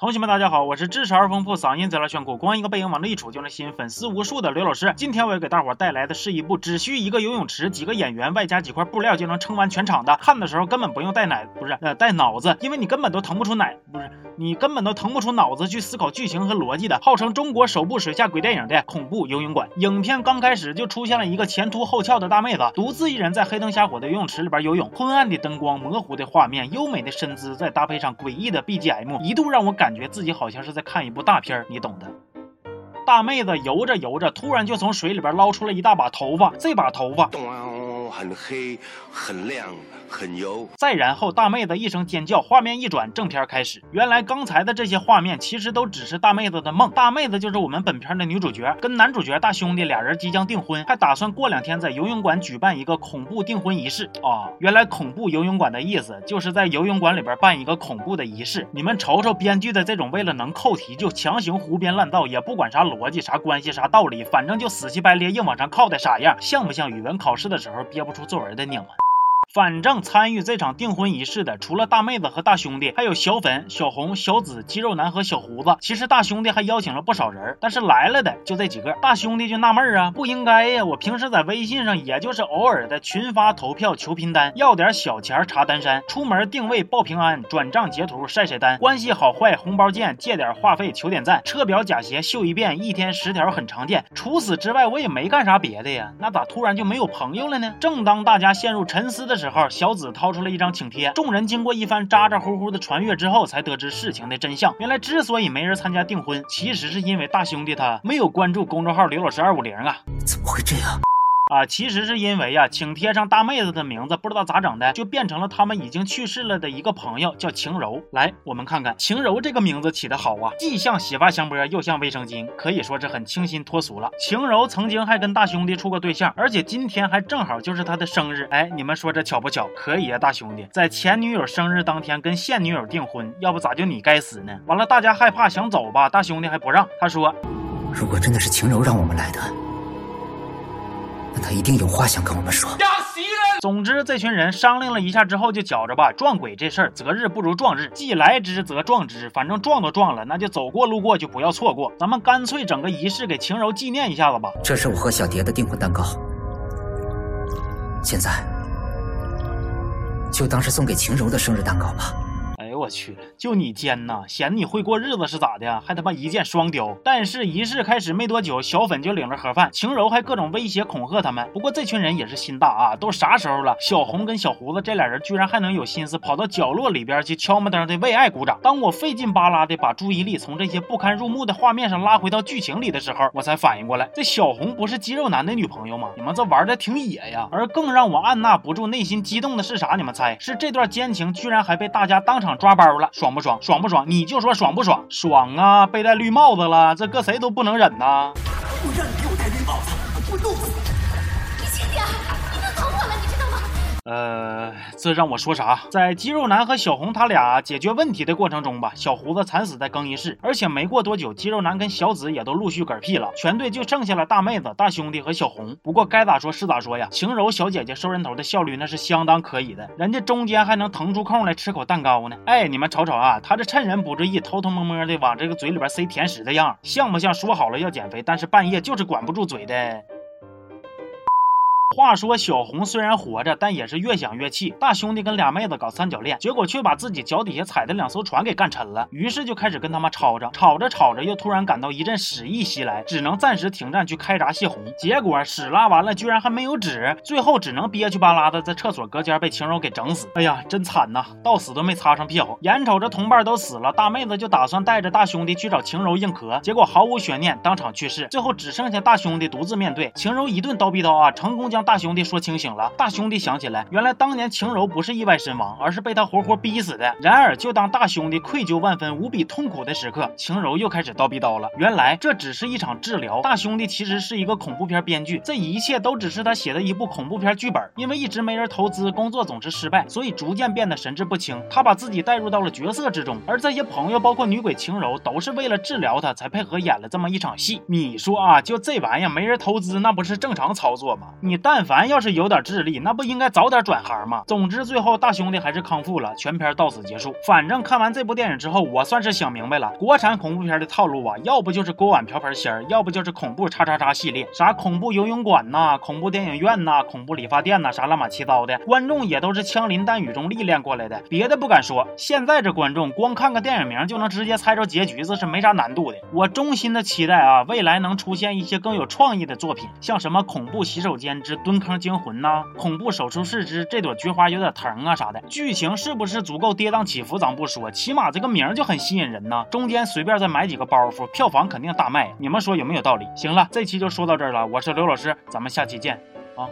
同学们，大家好，我是知识而丰富、嗓音贼拉炫酷、光一个背影往那一杵就能吸引粉丝无数的刘老师。今天我要给大伙带来的是一部只需一个游泳池、几个演员外加几块布料就能撑完全场的，看的时候根本不用带奶，不是呃带脑子，因为你根本都腾不出奶，不是你根本都腾不出脑子去思考剧情和逻辑的，号称中国首部水下鬼电影的恐怖游泳馆。影片刚开始就出现了一个前凸后翘的大妹子，独自一人在黑灯瞎火的游泳池里边游泳，昏暗的灯光、模糊的画面、优美的身姿，再搭配上诡异的 BGM，一度让我感。觉自己好像是在看一部大片你懂的。大妹子游着游着，突然就从水里边捞出了一大把头发，这把头发很黑，很亮。很油。再然后，大妹子一声尖叫，画面一转，正片开始。原来刚才的这些画面其实都只是大妹子的梦。大妹子就是我们本片的女主角，跟男主角大兄弟俩人即将订婚，还打算过两天在游泳馆举办一个恐怖订婚仪式啊！原来恐怖游泳馆的意思就是在游泳馆里边办一个恐怖的仪式。你们瞅瞅编剧的这种为了能扣题就强行胡编乱造，也不管啥逻辑、啥关系、啥道理，反正就死乞白咧硬往上靠的傻样，像不像语文考试的时候憋不出作文的你们？反正参与这场订婚仪式的，除了大妹子和大兄弟，还有小粉、小红、小紫、肌肉男和小胡子。其实大兄弟还邀请了不少人，但是来了的就这几个。大兄弟就纳闷啊，不应该呀！我平时在微信上也就是偶尔的群发投票求拼单，要点小钱查单山，出门定位报平安，转账截图晒晒单，关系好坏红包见，借点话费求点赞，车表假鞋秀一遍，一天十条很常见。除此之外，我也没干啥别的呀，那咋突然就没有朋友了呢？正当大家陷入沉思的。时候，小紫掏出了一张请帖，众人经过一番咋咋呼呼的传阅之后，才得知事情的真相。原来之所以没人参加订婚，其实是因为大兄弟他没有关注公众号刘老师二五零啊！怎么会这样？啊，其实是因为呀，请贴上大妹子的名字不知道咋整的，就变成了他们已经去世了的一个朋友，叫晴柔。来，我们看看晴柔这个名字起的好啊，既像洗发香波，又像卫生巾，可以说是很清新脱俗了。晴柔曾经还跟大兄弟处过对象，而且今天还正好就是他的生日。哎，你们说这巧不巧？可以啊，大兄弟在前女友生日当天跟现女友订婚，要不咋就你该死呢？完了，大家害怕想走吧，大兄弟还不让，他说，如果真的是晴柔让我们来的。那他一定有话想跟我们说。总之，这群人商量了一下之后，就觉着吧，撞鬼这事儿择日不如撞日，既来之则撞之，反正撞都撞了，那就走过路过就不要错过。咱们干脆整个仪式给晴柔纪念一下子吧。这是我和小蝶的订婚蛋糕，现在就当是送给晴柔的生日蛋糕吧。去了，就你奸呐！显得你会过日子是咋的？还他妈一箭双雕！但是仪式开始没多久，小粉就领着盒饭，晴柔还各种威胁恐吓他们。不过这群人也是心大啊，都啥时候了？小红跟小胡子这俩人居然还能有心思跑到角落里边去敲门灯的为爱鼓掌。当我费劲巴拉的把注意力从这些不堪入目的画面上拉回到剧情里的时候，我才反应过来，这小红不是肌肉男的女朋友吗？你们这玩的挺野呀！而更让我按捺不住内心激动的是啥？你们猜？是这段奸情居然还被大家当场抓。抓包了，爽不爽？爽不爽？你就说爽不爽？爽啊！被戴绿帽子了，这搁谁都不能忍呐！我让你给我戴绿帽子，我弄死你！你轻点，你弄疼我了，你知道吗？呃，这让我说啥？在肌肉男和小红他俩解决问题的过程中吧，小胡子惨死在更衣室，而且没过多久，肌肉男跟小紫也都陆续嗝屁了，全队就剩下了大妹子、大兄弟和小红。不过该咋说是咋说呀，晴柔小姐姐收人头的效率那是相当可以的，人家中间还能腾出空来吃口蛋糕呢。哎，你们瞅瞅啊，她这趁人不注意，偷偷摸摸的往这个嘴里边塞甜食的样，像不像说好了要减肥，但是半夜就是管不住嘴的？话说小红虽然活着，但也是越想越气。大兄弟跟俩妹子搞三角恋，结果却把自己脚底下踩的两艘船给干沉了。于是就开始跟他们吵着，吵着吵着，又突然感到一阵屎意袭来，只能暂时停战去开闸泄洪。结果屎拉完了，居然还没有纸，最后只能憋屈巴拉的在厕所隔间被晴柔给整死。哎呀，真惨呐，到死都没擦上屁股。眼瞅着同伴都死了，大妹子就打算带着大兄弟去找晴柔硬壳，结果毫无悬念，当场去世。最后只剩下大兄弟独自面对晴柔，一顿叨逼叨啊，成功将。大兄弟说清醒了，大兄弟想起来，原来当年晴柔不是意外身亡，而是被他活活逼死的。然而，就当大兄弟愧疚万分、无比痛苦的时刻，晴柔又开始叨逼叨了。原来这只是一场治疗，大兄弟其实是一个恐怖片编剧，这一切都只是他写的一部恐怖片剧本。因为一直没人投资，工作总是失败，所以逐渐变得神志不清。他把自己带入到了角色之中，而这些朋友，包括女鬼晴柔，都是为了治疗他才配合演了这么一场戏。你说啊，就这玩意儿没人投资，那不是正常操作吗？你带。但凡要是有点智力，那不应该早点转行吗？总之，最后大兄弟还是康复了，全片到此结束。反正看完这部电影之后，我算是想明白了，国产恐怖片的套路啊，要不就是锅碗瓢盆仙儿，要不就是恐怖叉叉叉系列，啥恐怖游泳馆呐，恐怖电影院呐，恐怖理发店呐，啥乱七糟的，观众也都是枪林弹雨中历练过来的。别的不敢说，现在这观众光看个电影名就能直接猜着结局，这是没啥难度的。我衷心的期待啊，未来能出现一些更有创意的作品，像什么恐怖洗手间之蹲坑惊魂呐，恐怖手术室之这朵菊花有点疼啊啥的。剧情是不是足够跌宕起伏，咱不说，起码这个名就很吸引人呐。中间随便再买几个包袱，票房肯定大卖。你们说有没有道理？行了，这期就说到这儿了，我是刘老师，咱们下期见啊。